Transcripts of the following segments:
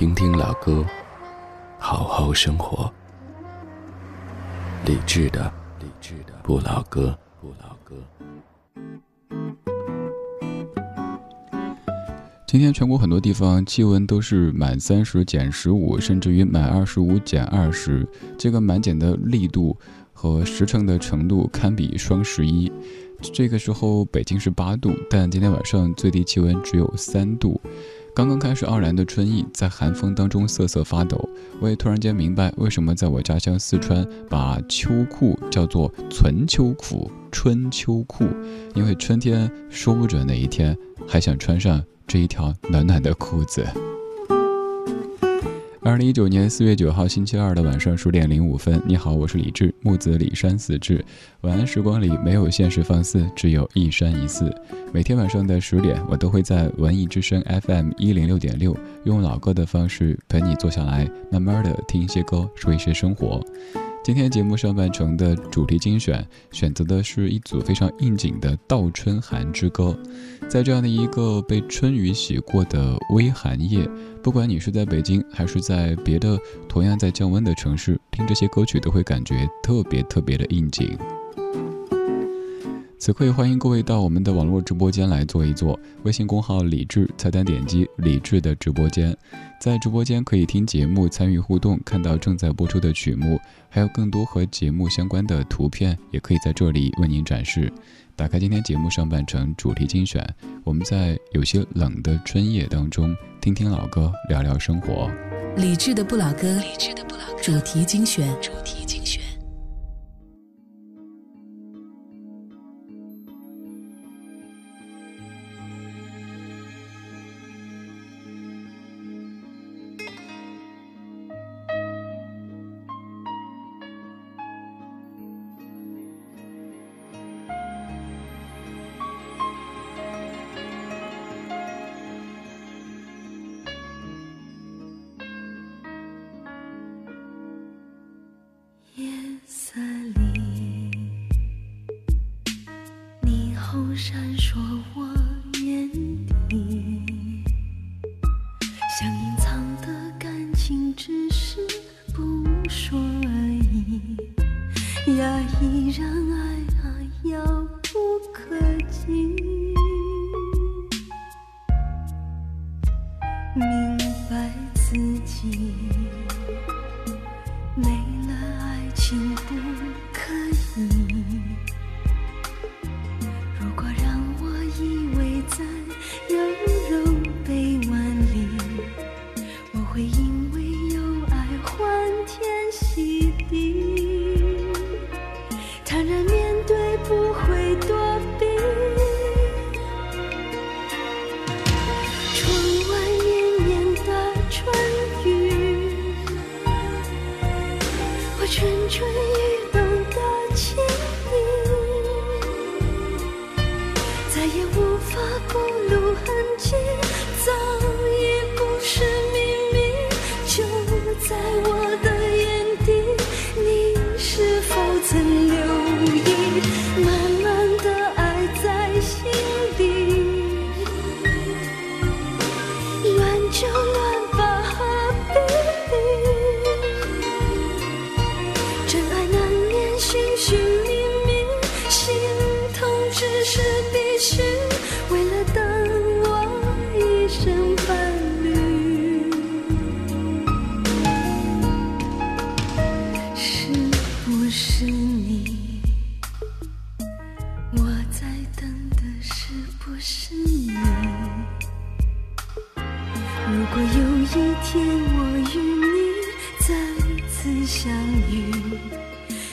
听听老歌，好好生活。理智的，理智的不老歌，不老歌。今天全国很多地方气温都是满三十减十五，甚至于满二十五减二十，这个满减的力度和实诚的程度堪比双十一。这个时候北京是八度，但今天晚上最低气温只有三度。刚刚开始傲然的春意，在寒风当中瑟瑟发抖。我也突然间明白，为什么在我家乡四川，把秋裤叫做“存秋裤”、“春秋裤”，因为春天说不准哪一天还想穿上这一条暖暖的裤子。二零一九年四月九号星期二的晚上十点零五分，你好，我是李志，木子李山四志。晚安时光里没有现实放肆，只有一山一寺。每天晚上的十点，我都会在文艺之声 FM 一零六点六，用老歌的方式陪你坐下来，慢慢的听一些歌，说一些生活。今天节目上半程的主题精选，选择的是一组非常应景的《倒春寒之歌》。在这样的一个被春雨洗过的微寒夜，不管你是在北京还是在别的同样在降温的城市，听这些歌曲都会感觉特别特别的应景。此刻也欢迎各位到我们的网络直播间来坐一坐，微信公号李智菜单点击李智的直播间，在直播间可以听节目、参与互动、看到正在播出的曲目，还有更多和节目相关的图片，也可以在这里为您展示。打开今天节目上半程主题精选，我们在有些冷的春夜当中，听听老歌，聊聊生活。理智的不老歌，理智的不老歌主题精选，主题精选。让爱啊遥不可及。如果有一天我与你再次相遇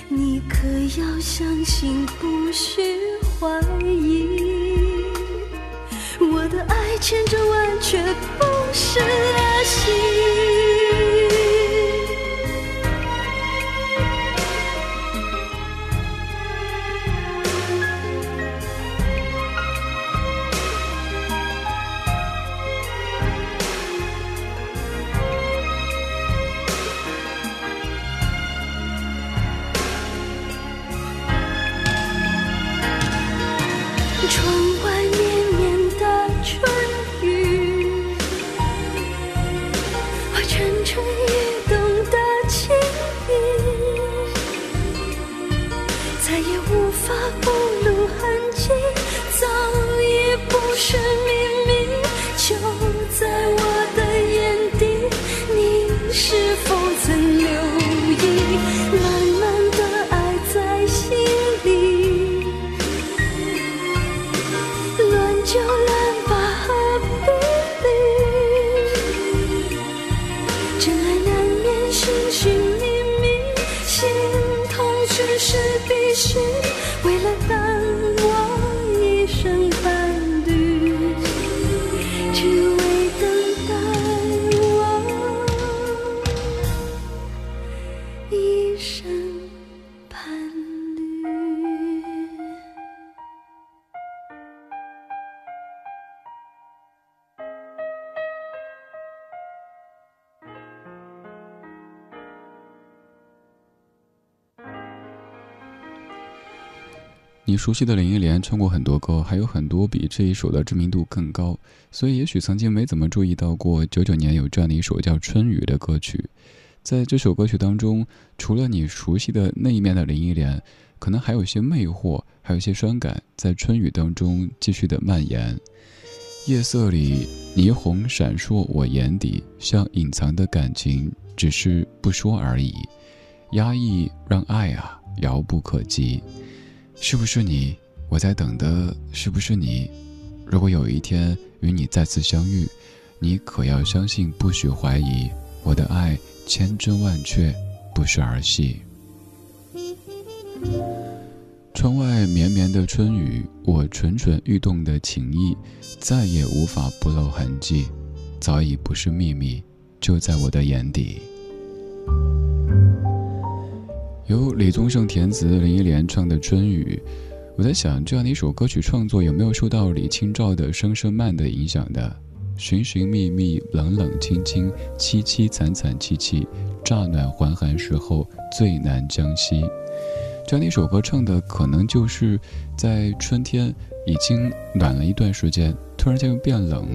你可要相信不许怀疑我的爱千真万确不是爱情。儿戏。你熟悉的林忆莲唱过很多歌，还有很多比这一首的知名度更高，所以也许曾经没怎么注意到过。九九年有这样的一首叫《春雨》的歌曲，在这首歌曲当中，除了你熟悉的那一面的林忆莲，可能还有一些魅惑，还有一些伤感，在春雨当中继续的蔓延。夜色里，霓虹闪烁我眼底，像隐藏的感情，只是不说而已。压抑让爱啊遥不可及。是不是你？我在等的是不是你？如果有一天与你再次相遇，你可要相信，不许怀疑，我的爱千真万确，不是儿戏。窗外绵绵的春雨，我蠢蠢欲动的情意，再也无法不露痕迹，早已不是秘密，就在我的眼底。由李宗盛填词，林忆莲唱的《春雨》，我在想，这样的一首歌曲创作有没有受到李清照的《声声慢》的影响的？寻寻觅觅，冷冷清清，凄凄惨惨戚戚，乍暖还寒时候最难将息。这样的一首歌唱的，可能就是在春天已经暖了一段时间，突然间又变冷，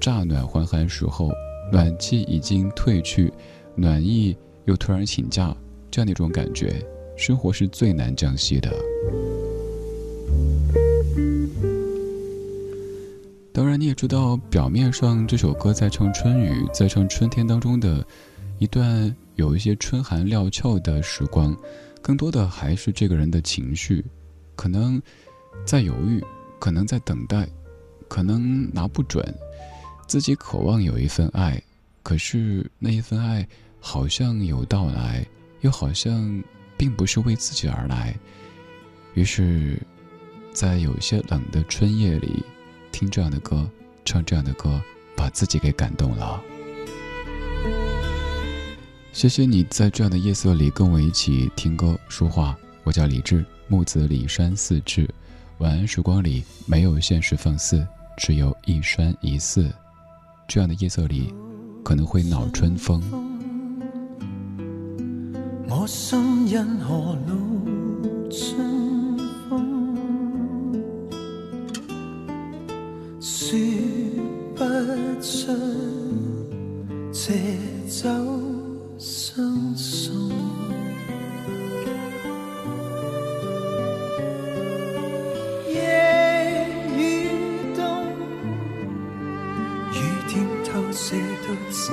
乍暖还寒时候，暖气已经退去，暖意又突然请假。这样的一种感觉，生活是最难将息的。当然，你也知道，表面上这首歌在唱春雨，在唱春天当中的一段有一些春寒料峭的时光，更多的还是这个人的情绪，可能在犹豫，可能在等待，可能拿不准，自己渴望有一份爱，可是那一份爱好像有到来。又好像并不是为自己而来，于是，在有些冷的春夜里，听这样的歌，唱这样的歌，把自己给感动了。谢谢你在这样的夜色里跟我一起听歌说话。我叫李志，木子李山四志。晚安时光里没有现实放肆，只有一山一寺。这样的夜色里，可能会恼春风。我心因何露说不出借酒相送。夜雨冬，雨点透射到照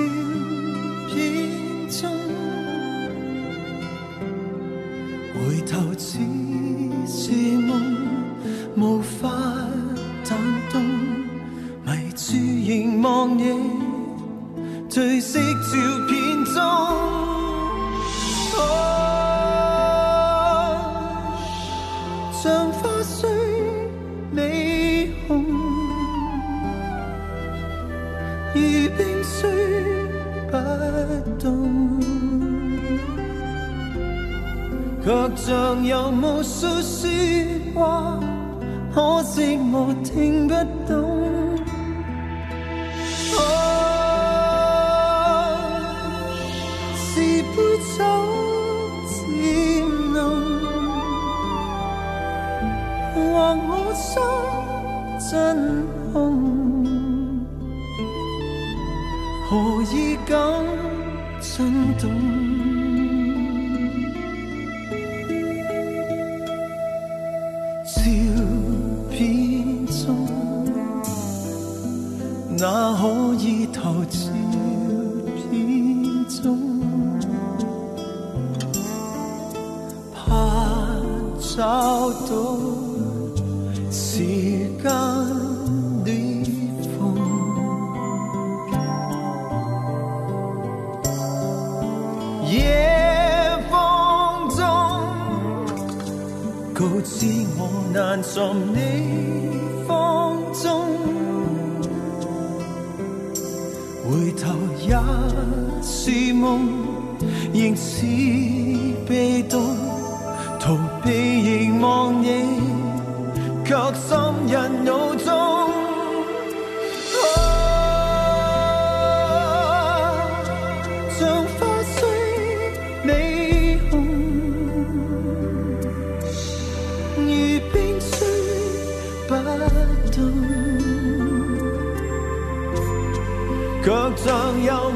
告知我难寻你芳踪。回头也是梦，仍似被动，逃避凝望你，却深印脑中。想要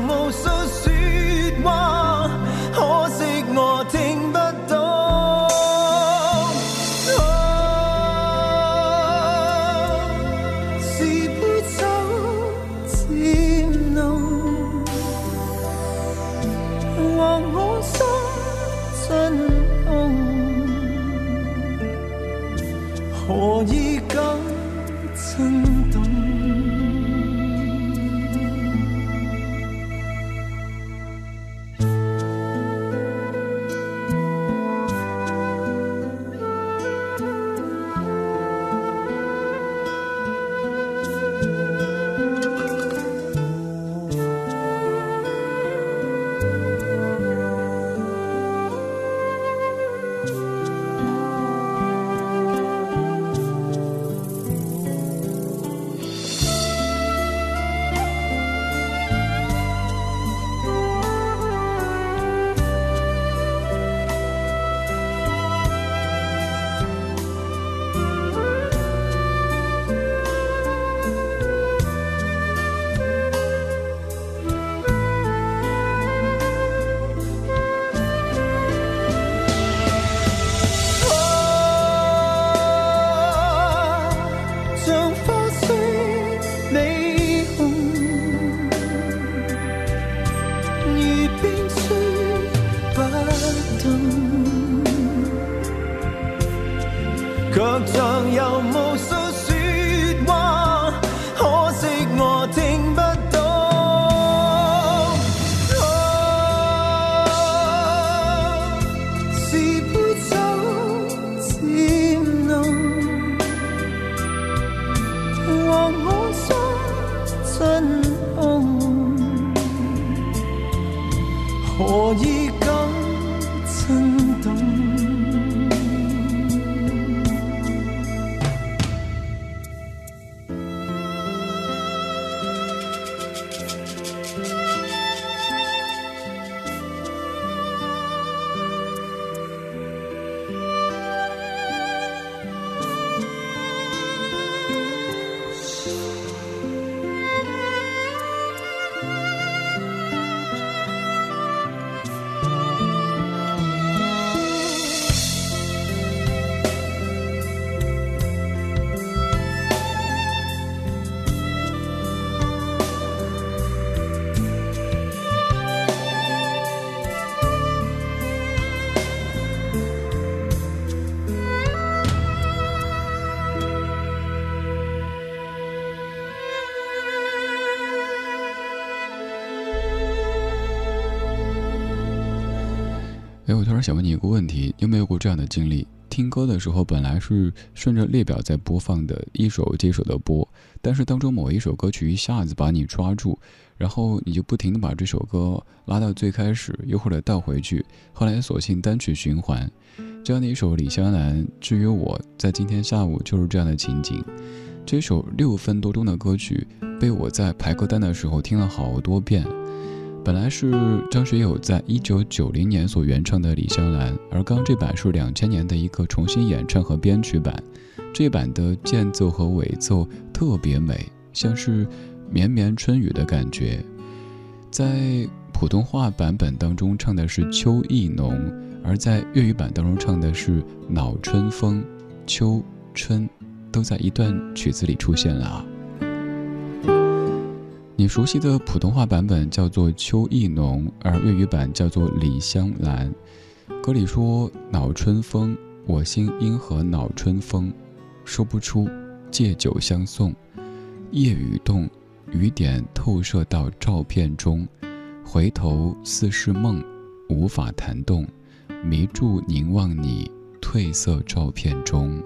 然想问你一个问题：你有没有过这样的经历？听歌的时候本来是顺着列表在播放的，一首接一首的播，但是当中某一首歌曲一下子把你抓住，然后你就不停的把这首歌拉到最开始，又或者倒回去，后来索性单曲循环。这样的一首《李香兰》，至于我在今天下午就是这样的情景。这首六分多钟的歌曲，被我在排歌单的时候听了好多遍。本来是张学友在一九九零年所原唱的《李香兰》，而刚这版是两千年的一个重新演唱和编曲版。这版的间奏和尾奏特别美，像是绵绵春雨的感觉。在普通话版本当中唱的是秋意浓，而在粤语版当中唱的是恼春风，秋春都在一段曲子里出现了。你熟悉的普通话版本叫做《秋意浓》，而粤语版叫做《李香兰》。歌里说：“恼春风，我心因何恼春风？说不出，借酒相送。夜雨动，雨点透射到照片中，回头似是梦，无法弹动，迷住凝望你褪色照片中。”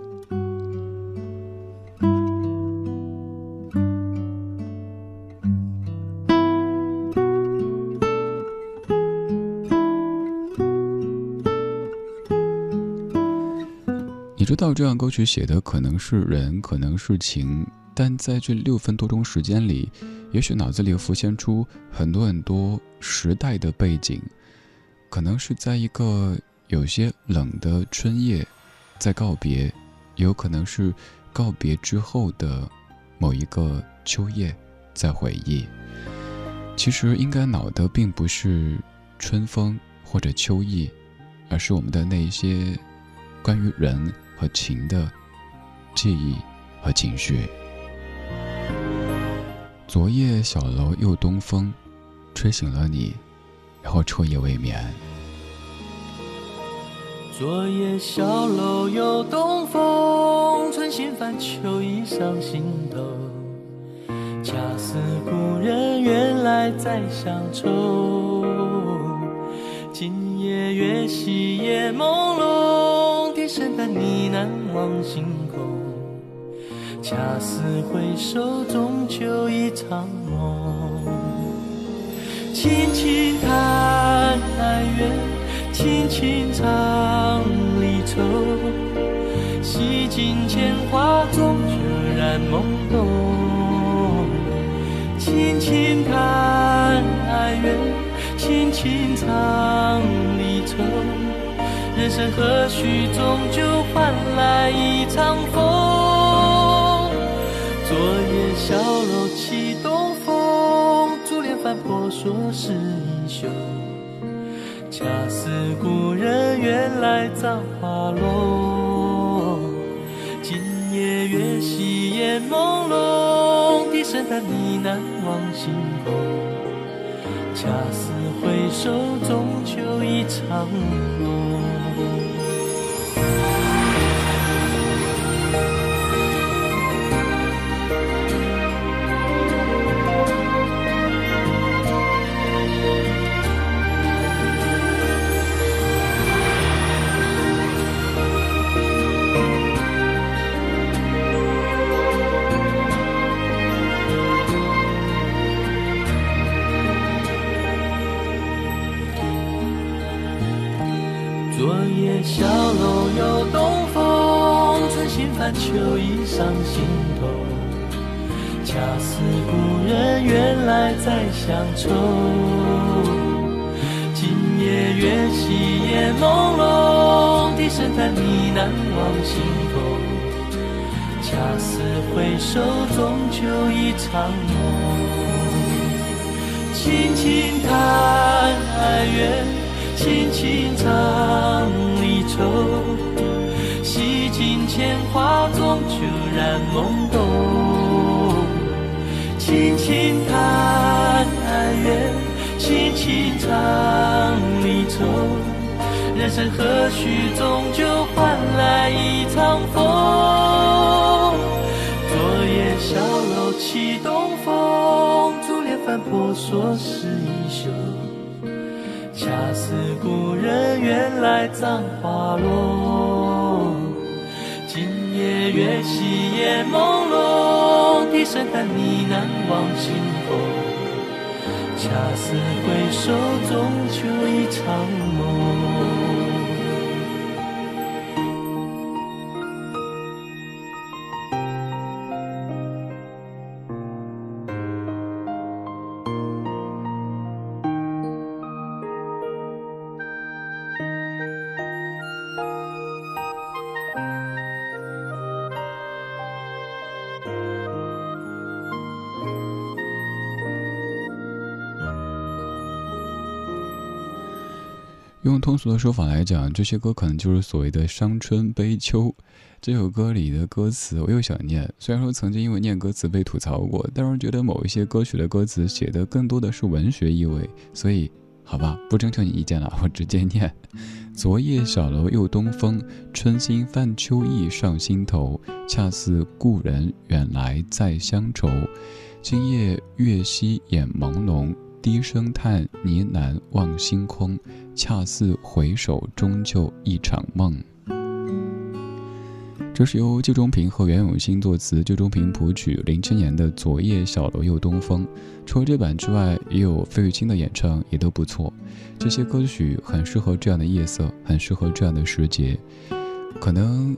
道这样歌曲写的可能是人，可能是情，但在这六分多钟时间里，也许脑子里浮现出很多很多时代的背景，可能是在一个有些冷的春夜，在告别，有可能是告别之后的某一个秋夜，在回忆。其实应该恼的并不是春风或者秋意，而是我们的那一些关于人。和情的记忆和情绪。昨夜小楼又东风，吹醒了你，然后彻夜未眠。昨夜小楼又东风，春心泛秋意上心头。恰似故人远来再相愁。今夜月稀夜朦胧。深淡呢喃望星空，恰似回首，终究一场梦。轻轻叹哀怨，轻轻唱离愁。洗尽铅华，终究染懵懂。轻轻叹哀怨，轻轻唱离愁。人生何须终究换来一场风？昨夜小楼起东风，珠帘翻破说是衣袖。恰似故人远来葬花落。今夜月稀烟朦胧，低声叹呢喃望星空。恰似回首，终究一场梦。秋意上心头，恰似故人远来再相愁。今夜月稀烟朦胧，低声叹呢喃望星空。恰似回首，终究一场梦。轻轻叹哀怨，轻轻唱离愁。洗尽铅华，终究染懵懂。轻轻叹哀怨，轻轻唱离愁。人生何须终究换来一场风？昨夜小楼起东风，珠帘翻破说是衣袖。恰似故人远来葬花落。夜月稀夜朦胧，低声叹呢喃望星空。恰似回首，终究一场梦。通俗的说法来讲，这些歌可能就是所谓的伤春悲秋。这首歌里的歌词我又想念，虽然说曾经因为念歌词被吐槽过，但是觉得某一些歌曲的歌词写的更多的是文学意味，所以好吧，不征求你意见了，我直接念。昨夜小楼又东风，春心泛秋意上心头。恰似故人远来再乡愁。今夜月稀眼朦胧，低声叹呢喃望星空。恰似回首终究一场梦。这是由季中平和袁永新作词，季中平谱曲，零七年的《昨夜小楼又东风》。除了这版之外，也有费玉清的演唱，也都不错。这些歌曲很适合这样的夜色，很适合这样的时节。可能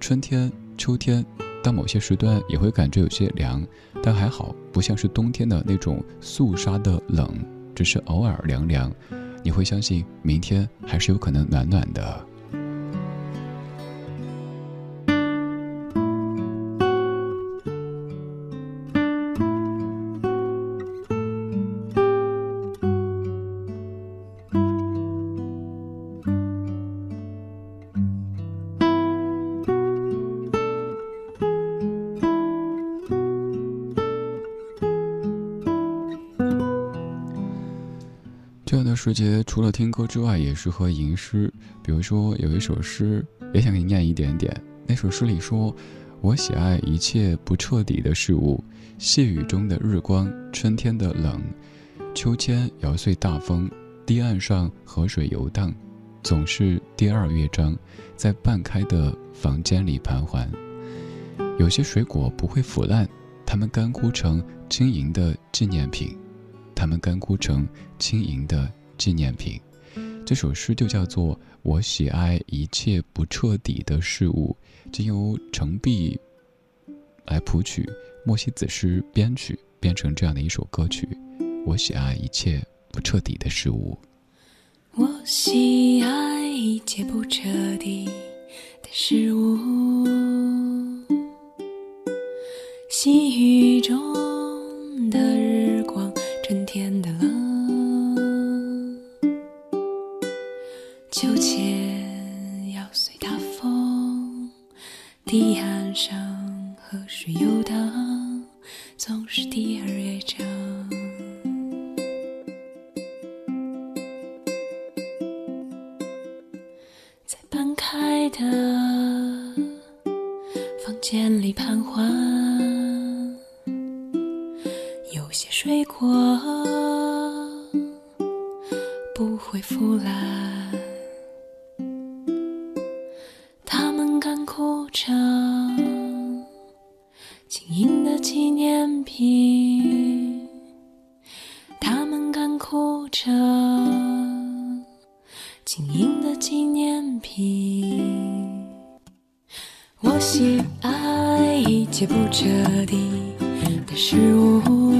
春天、秋天，到某些时段也会感觉有些凉，但还好，不像是冬天的那种肃杀的冷，只是偶尔凉凉。你会相信明天还是有可能暖暖的。听歌之外，也适合吟诗。比如说，有一首诗，也想给你念一点点。那首诗里说：“我喜爱一切不彻底的事物，细雨中的日光，春天的冷，秋千摇碎大风，堤岸上河水游荡，总是第二乐章，在半开的房间里盘桓。有些水果不会腐烂，它们干枯成轻盈的纪念品。”它们干枯成轻盈的纪念品。这首诗就叫做《我喜爱一切不彻底的事物》，经由程璧来谱曲，莫西子诗编曲，编成这样的一首歌曲。我喜爱一切不彻底的事物。我喜爱一切不彻底的事物，细雨中喜爱一切不彻底的事物。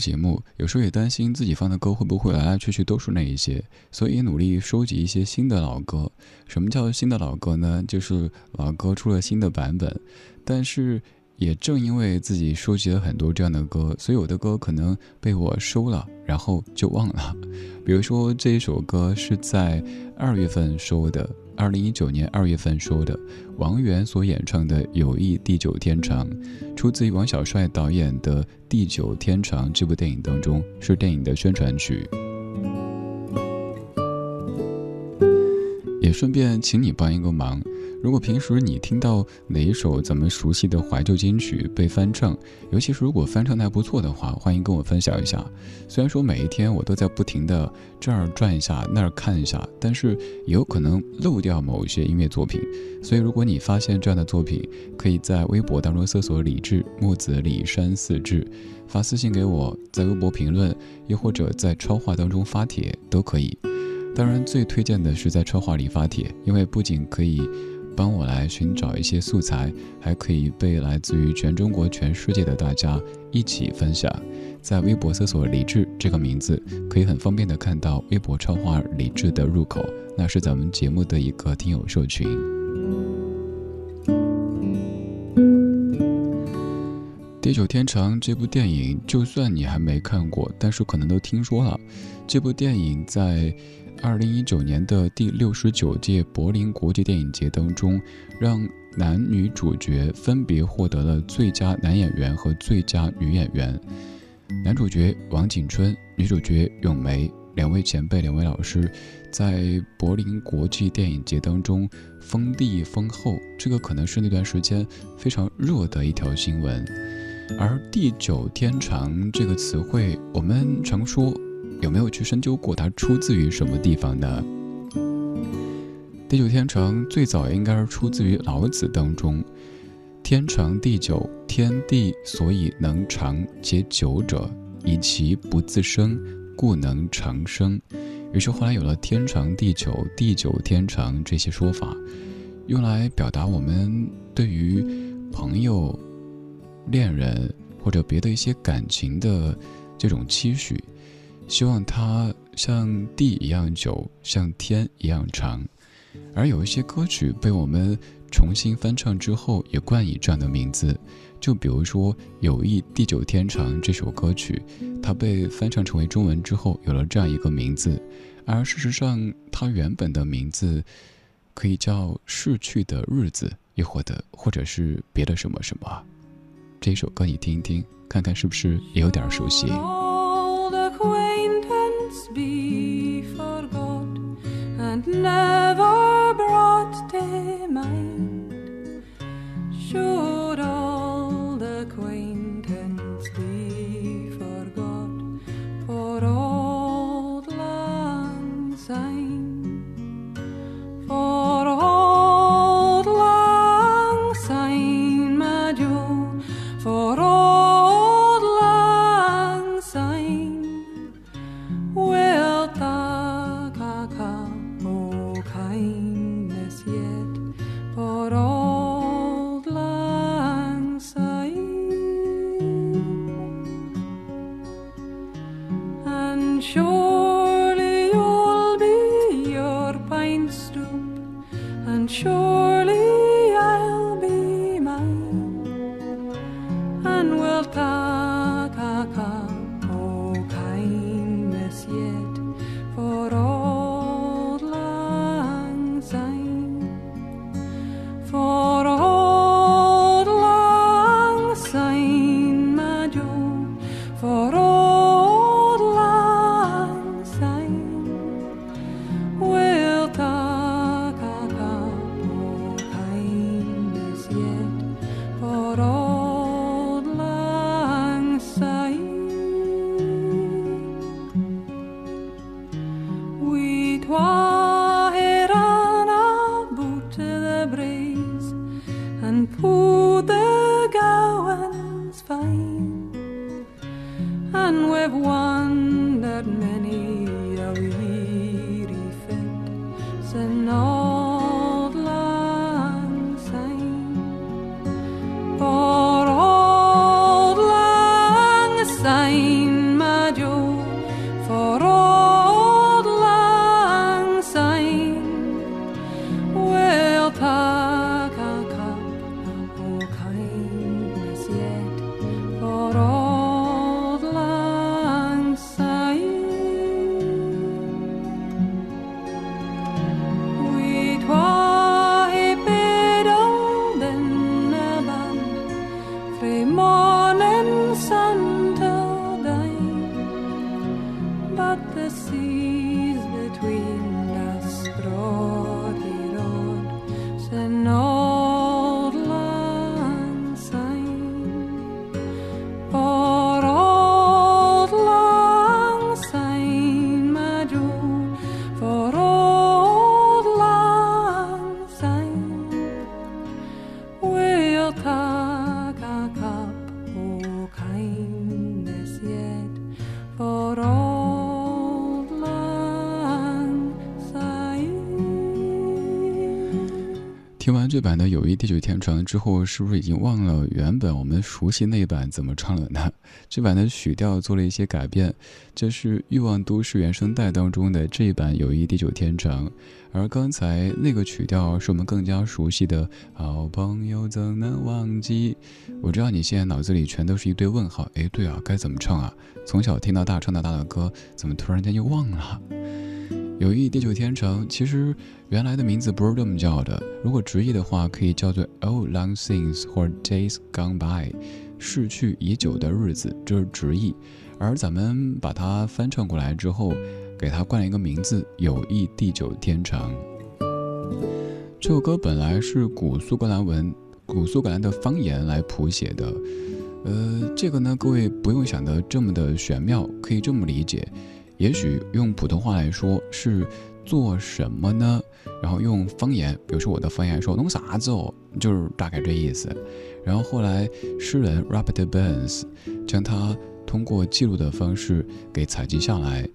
节目，有时候也担心自己放的歌会不会来来去去都是那一些，所以努力收集一些新的老歌。什么叫新的老歌呢？就是老歌出了新的版本，但是也正因为自己收集了很多这样的歌，所以有的歌可能被我收了，然后就忘了。比如说这一首歌是在二月份收的，二零一九年二月份说的，王源所演唱的《友谊地久天长》，出自于王小帅导演的《地久天长》这部电影当中，是电影的宣传曲。也顺便请你帮一个忙。如果平时你听到哪一首咱们熟悉的怀旧金曲被翻唱，尤其是如果翻唱的还不错的话，欢迎跟我分享一下。虽然说每一天我都在不停的这儿转一下那儿看一下，但是有可能漏掉某一些音乐作品。所以如果你发现这样的作品，可以在微博当中搜索“李志木子李山四志”，发私信给我，在微博评论，又或者在超话当中发帖都可以。当然，最推荐的是在超话里发帖，因为不仅可以。帮我来寻找一些素材，还可以被来自于全中国、全世界的大家一起分享。在微博搜索“李志”这个名字，可以很方便的看到微博超话“李志”的入口，那是咱们节目的一个听友社群。《地久天长》这部电影，就算你还没看过，但是可能都听说了。这部电影在。二零一九年的第六十九届柏林国际电影节当中，让男女主角分别获得了最佳男演员和最佳女演员。男主角王景春，女主角咏梅，两位前辈，两位老师，在柏林国际电影节当中封帝封后，这个可能是那段时间非常热的一条新闻。而“地久天长”这个词汇，我们常说。有没有去深究过它出自于什么地方呢？地久天长最早应该是出自于老子当中，“天长地久，天地所以能长且久者，以其不自生，故能长生。”于是后来有了“天长地久，地久天长”这些说法，用来表达我们对于朋友、恋人或者别的一些感情的这种期许。希望它像地一样久，像天一样长，而有一些歌曲被我们重新翻唱之后，也冠以这样的名字。就比如说《友谊地久天长》这首歌曲，它被翻唱成为中文之后，有了这样一个名字。而事实上，它原本的名字可以叫《逝去的日子》，亦或者或者是别的什么什么。这首歌你听一听，看看是不是也有点熟悉。Never brought to mind. Should sure. 这版的《友谊地久天长》之后，是不是已经忘了原本我们熟悉那一版怎么唱了呢？这版的曲调做了一些改变，这是《欲望都市》原声带当中的这一版《友谊地久天长》，而刚才那个曲调是我们更加熟悉的《好朋友怎能忘记》。我知道你现在脑子里全都是一堆问号，哎，对啊，该怎么唱啊？从小听到大唱到大的歌，怎么突然间就忘了？友谊地久天长，其实原来的名字不是这么叫的。如果直译的话，可以叫做 Old Long Things 或 Days Gone By，逝去已久的日子，这是直译。而咱们把它翻唱过来之后，给它冠了一个名字——友谊地久天长。这首歌本来是古苏格兰文、古苏格兰的方言来谱写的。呃，这个呢，各位不用想得这么的玄妙，可以这么理解。也许用普通话来说是做什么呢？然后用方言，比如说我的方言说弄啥子哦，就是大概这意思。然后后来诗人 Robert Burns 将它通过记录的方式给采集下来，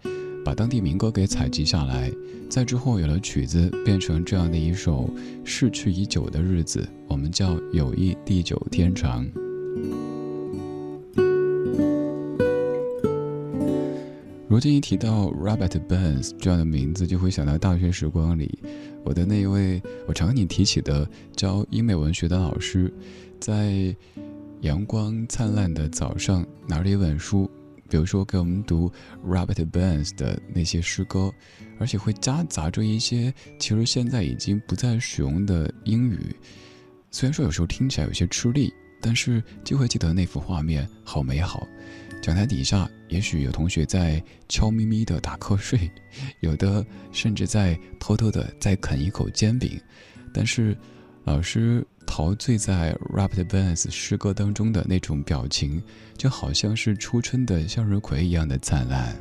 把当地民歌给采集下来，在之后有了曲子，变成这样的一首逝去已久的日子，我们叫友谊地久天长。如今一提到 Robert Burns 这样的名字，就会想到大学时光里，我的那一位我常跟你提起的教英美文学的老师，在阳光灿烂的早上拿着一本书，比如说给我们读 Robert Burns 的那些诗歌，而且会夹杂着一些其实现在已经不再使用的英语，虽然说有时候听起来有些吃力，但是就会记得那幅画面好美好。讲台底下，也许有同学在悄咪咪的打瞌睡，有的甚至在偷偷的在啃一口煎饼。但是，老师陶醉在 Robert Burns 诗歌当中的那种表情，就好像是初春的向日葵一样的灿烂。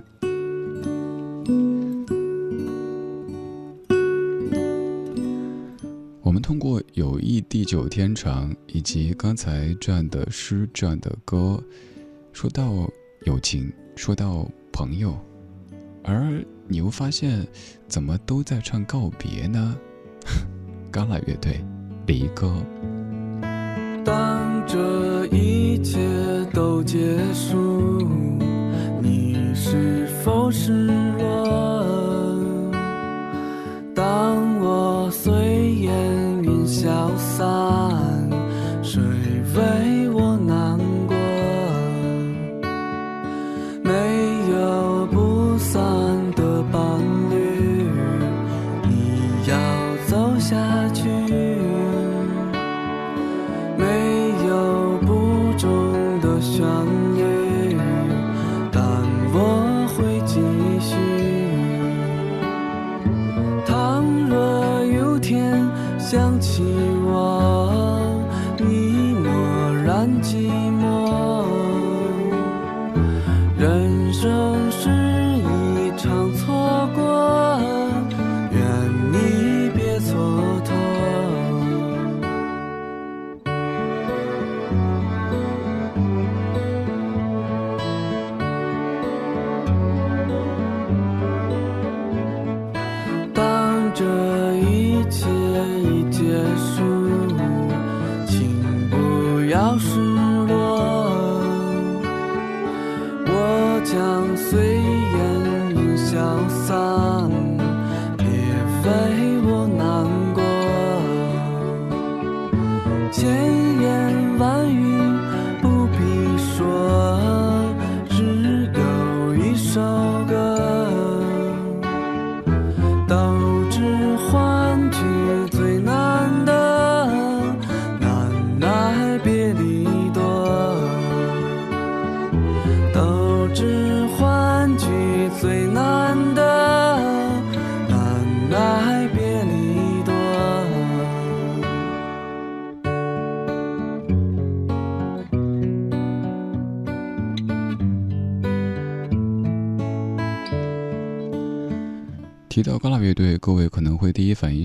我们通过友谊地久天长，以及刚才这样的诗、这样的歌。说到友情，说到朋友，而你又发现，怎么都在唱告别呢？刚来乐队，离歌。当这一切都结束，你是否失落？当我随烟云消散，谁为？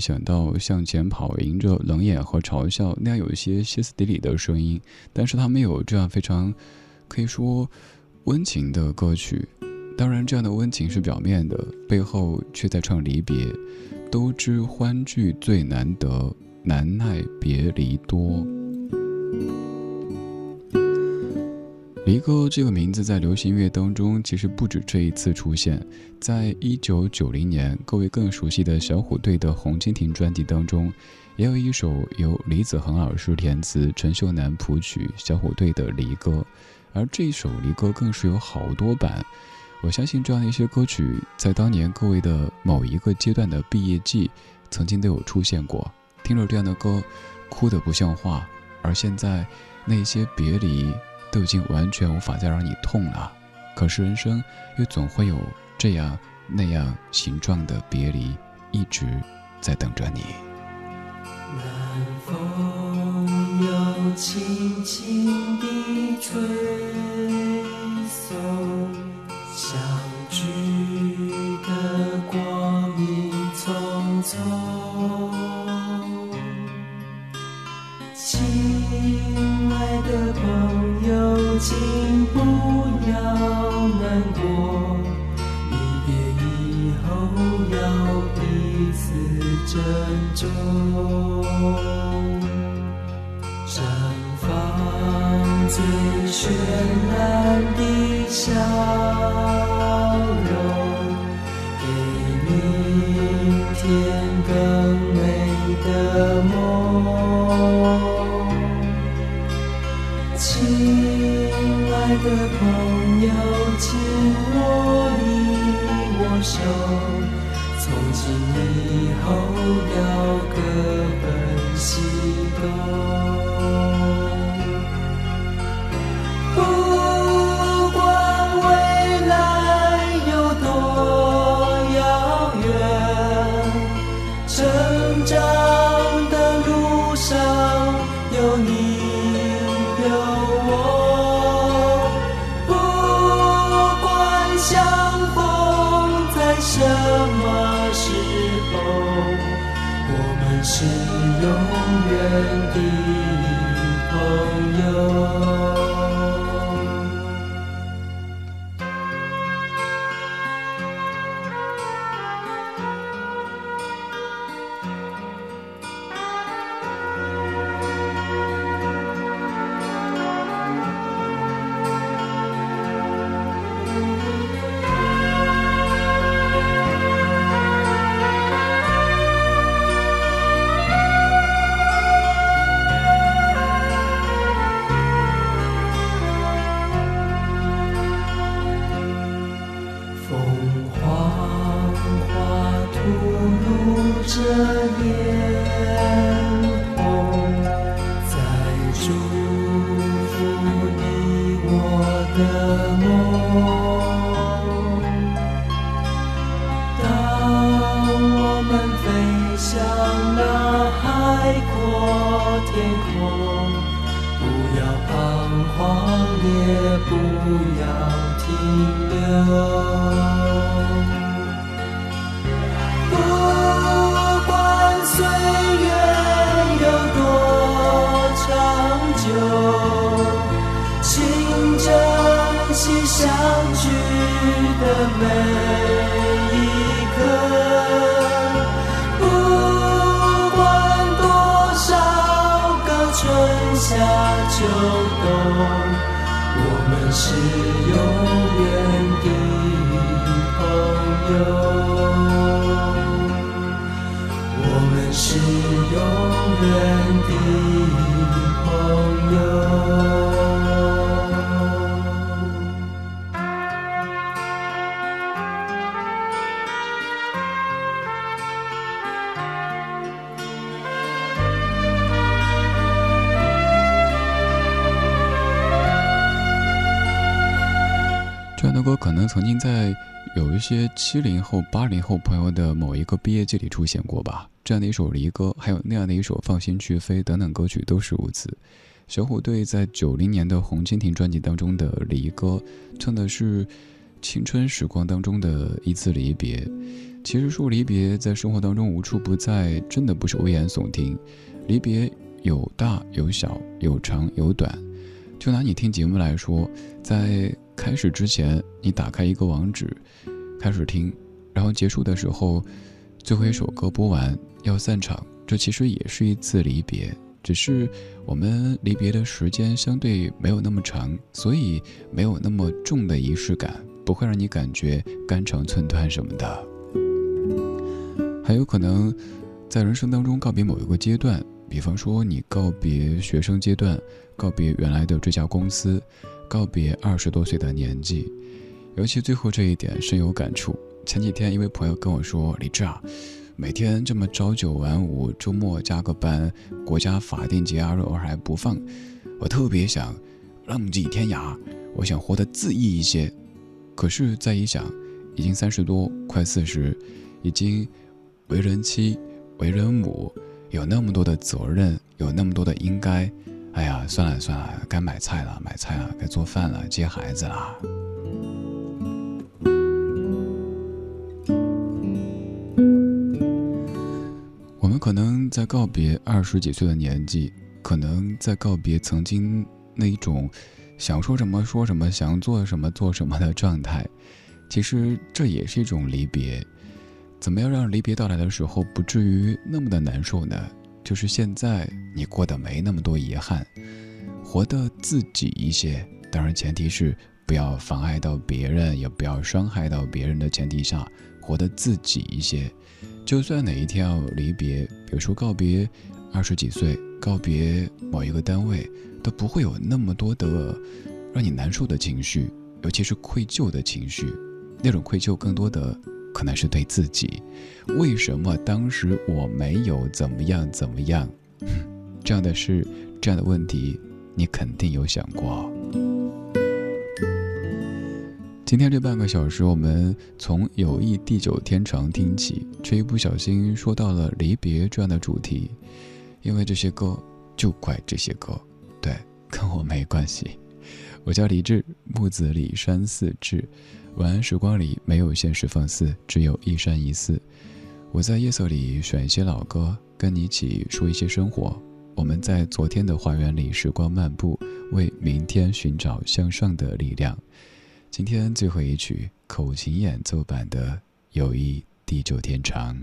想到向前跑，迎着冷眼和嘲笑那样有一些歇斯底里的声音，但是他们有这样非常可以说温情的歌曲。当然，这样的温情是表面的，背后却在唱离别。都知欢聚最难得，难耐别离多。离歌这个名字在流行乐当中其实不止这一次出现，在一九九零年，各位更熟悉的小虎队的《红蜻蜓》专辑当中，也有一首由李子恒老师填词、陈秀楠谱曲小虎队的离歌，而这首离歌更是有好多版。我相信这样的一些歌曲，在当年各位的某一个阶段的毕业季，曾经都有出现过。听着这样的歌，哭得不像话，而现在那些别离。都已经完全无法再让你痛了，可是人生又总会有这样那样形状的别离，一直在等着你。南风又轻轻地吹送，相聚的光阴匆匆，请不要难过，离别以后要彼此珍重。绽放最绚烂的笑时候我们是永远的朋友。下就够我们是永远的朋友。我们是永远的朋友。曾经在有一些七零后、八零后朋友的某一个毕业季里出现过吧。这样的一首离歌，还有那样的一首《放心去飞》等等歌曲都是如此。小虎队在九零年的《红蜻蜓》专辑当中的离歌，唱的是青春时光当中的一次离别。其实说离别在生活当中无处不在，真的不是危言耸听。离别有大有小，有长有短。就拿你听节目来说，在开始之前，你打开一个网址，开始听，然后结束的时候，最后一首歌播完要散场，这其实也是一次离别，只是我们离别的时间相对没有那么长，所以没有那么重的仪式感，不会让你感觉肝肠寸断什么的。还有可能，在人生当中告别某一个阶段，比方说你告别学生阶段，告别原来的这家公司，告别二十多岁的年纪，尤其最后这一点深有感触。前几天一位朋友跟我说：“李志啊。”每天这么朝九晚五，周末加个班，国家法定节假日还不放，我特别想浪迹天涯，我想活得恣意一些。可是再一想，已经三十多，快四十，已经为人妻、为人母，有那么多的责任，有那么多的应该。哎呀，算了算了，该买菜了，买菜了，该做饭了，接孩子了。可能在告别二十几岁的年纪，可能在告别曾经那一种想说什么说什么、想做什么做什么的状态。其实这也是一种离别。怎么样让离别到来的时候不至于那么的难受呢？就是现在你过得没那么多遗憾，活得自己一些。当然前提是不要妨碍到别人，也不要伤害到别人的前提下，活得自己一些。就算哪一天要离别，比如说告别二十几岁，告别某一个单位，都不会有那么多的让你难受的情绪，尤其是愧疚的情绪。那种愧疚更多的可能是对自己，为什么当时我没有怎么样怎么样？这样的事，这样的问题，你肯定有想过。今天这半个小时，我们从友谊地久天长听起，却一不小心说到了离别这样的主题。因为这些歌，就怪这些歌，对，跟我没关系。我叫李志，木子李山寺志。晚安时光里没有现实放肆，只有一山一寺。我在夜色里选一些老歌，跟你一起说一些生活。我们在昨天的花园里时光漫步，为明天寻找向上的力量。今天最后一曲口琴演奏版的《友谊地久天长》。